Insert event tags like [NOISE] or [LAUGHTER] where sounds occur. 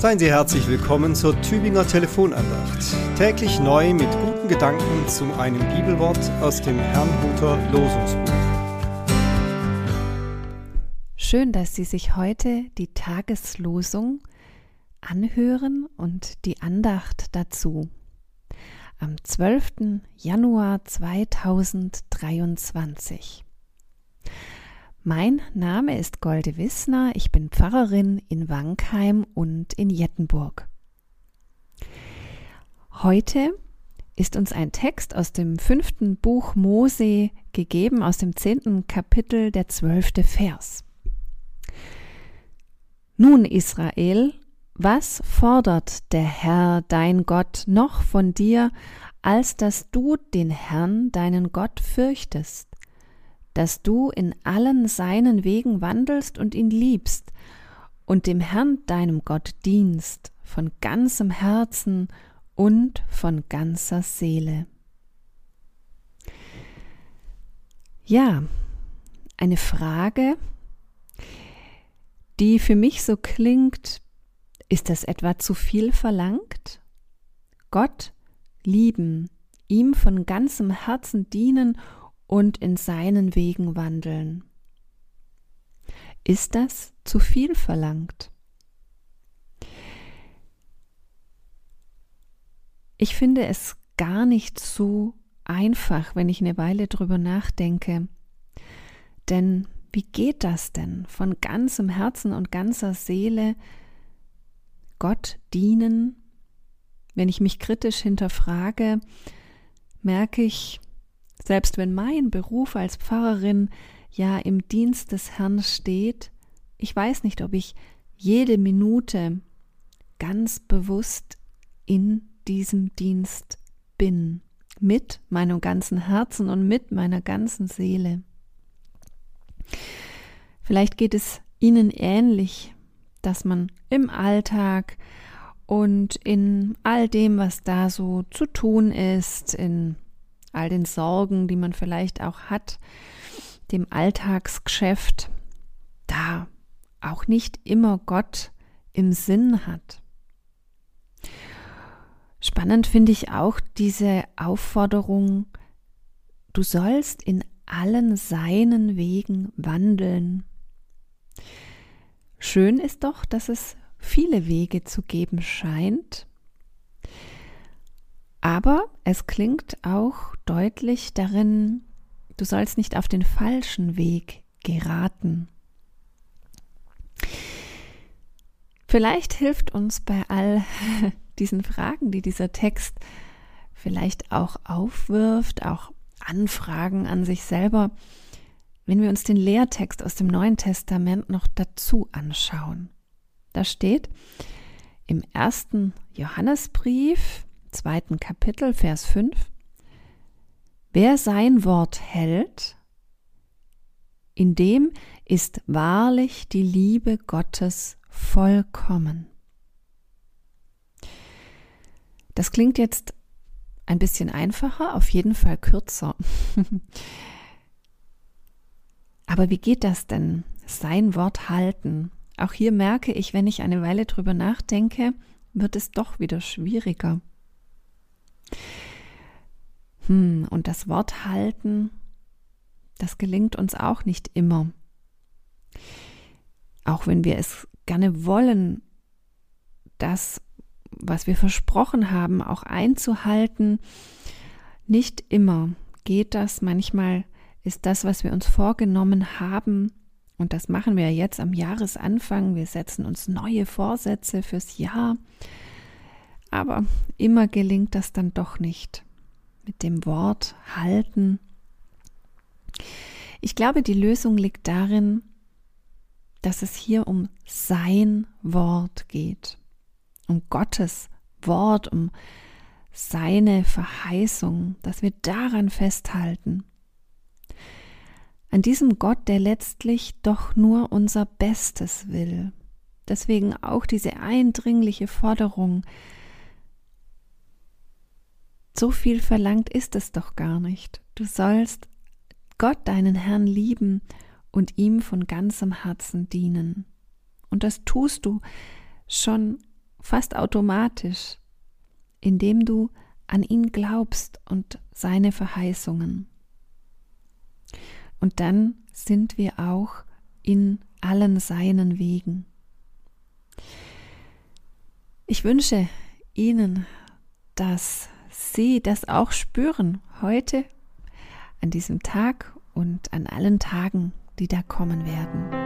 Seien Sie herzlich willkommen zur Tübinger Telefonandacht. Täglich neu mit guten Gedanken zu einem Bibelwort aus dem Herrnhuter Losungsbuch. Schön, dass Sie sich heute die Tageslosung anhören und die Andacht dazu. Am 12. Januar 2023. Mein Name ist Golde Wissner, ich bin Pfarrerin in Wankheim und in Jettenburg. Heute ist uns ein Text aus dem fünften Buch Mose gegeben, aus dem zehnten Kapitel, der zwölfte Vers. Nun, Israel, was fordert der Herr, dein Gott, noch von dir, als dass du den Herrn, deinen Gott, fürchtest? Dass du in allen seinen Wegen wandelst und ihn liebst und dem Herrn deinem Gott dienst von ganzem Herzen und von ganzer Seele. Ja, eine Frage, die für mich so klingt, ist das etwa zu viel verlangt? Gott lieben, ihm von ganzem Herzen dienen und in seinen Wegen wandeln. Ist das zu viel verlangt? Ich finde es gar nicht so einfach, wenn ich eine Weile drüber nachdenke. Denn wie geht das denn? Von ganzem Herzen und ganzer Seele Gott dienen? Wenn ich mich kritisch hinterfrage, merke ich, selbst wenn mein Beruf als Pfarrerin ja im Dienst des Herrn steht, ich weiß nicht, ob ich jede Minute ganz bewusst in diesem Dienst bin, mit meinem ganzen Herzen und mit meiner ganzen Seele. Vielleicht geht es Ihnen ähnlich, dass man im Alltag und in all dem, was da so zu tun ist, in all den Sorgen, die man vielleicht auch hat, dem Alltagsgeschäft, da auch nicht immer Gott im Sinn hat. Spannend finde ich auch diese Aufforderung, du sollst in allen seinen Wegen wandeln. Schön ist doch, dass es viele Wege zu geben scheint, aber es klingt auch deutlich darin, du sollst nicht auf den falschen Weg geraten. Vielleicht hilft uns bei all [LAUGHS] diesen Fragen, die dieser Text vielleicht auch aufwirft, auch Anfragen an sich selber, wenn wir uns den Lehrtext aus dem Neuen Testament noch dazu anschauen. Da steht im ersten Johannesbrief, zweiten Kapitel, Vers 5, Wer sein Wort hält, in dem ist wahrlich die Liebe Gottes vollkommen. Das klingt jetzt ein bisschen einfacher, auf jeden Fall kürzer. [LAUGHS] Aber wie geht das denn? Sein Wort halten. Auch hier merke ich, wenn ich eine Weile drüber nachdenke, wird es doch wieder schwieriger. Hm, und das Wort halten, das gelingt uns auch nicht immer. Auch wenn wir es gerne wollen, das, was wir versprochen haben, auch einzuhalten, nicht immer geht das. Manchmal ist das, was wir uns vorgenommen haben, und das machen wir jetzt am Jahresanfang, wir setzen uns neue Vorsätze fürs Jahr, aber immer gelingt das dann doch nicht. Mit dem Wort halten. Ich glaube, die Lösung liegt darin, dass es hier um sein Wort geht, um Gottes Wort, um seine Verheißung, dass wir daran festhalten. An diesem Gott, der letztlich doch nur unser Bestes will. Deswegen auch diese eindringliche Forderung, so viel verlangt ist es doch gar nicht. Du sollst Gott, deinen Herrn, lieben und ihm von ganzem Herzen dienen. Und das tust du schon fast automatisch, indem du an ihn glaubst und seine Verheißungen. Und dann sind wir auch in allen seinen Wegen. Ich wünsche Ihnen, dass Sie das auch spüren heute, an diesem Tag und an allen Tagen, die da kommen werden.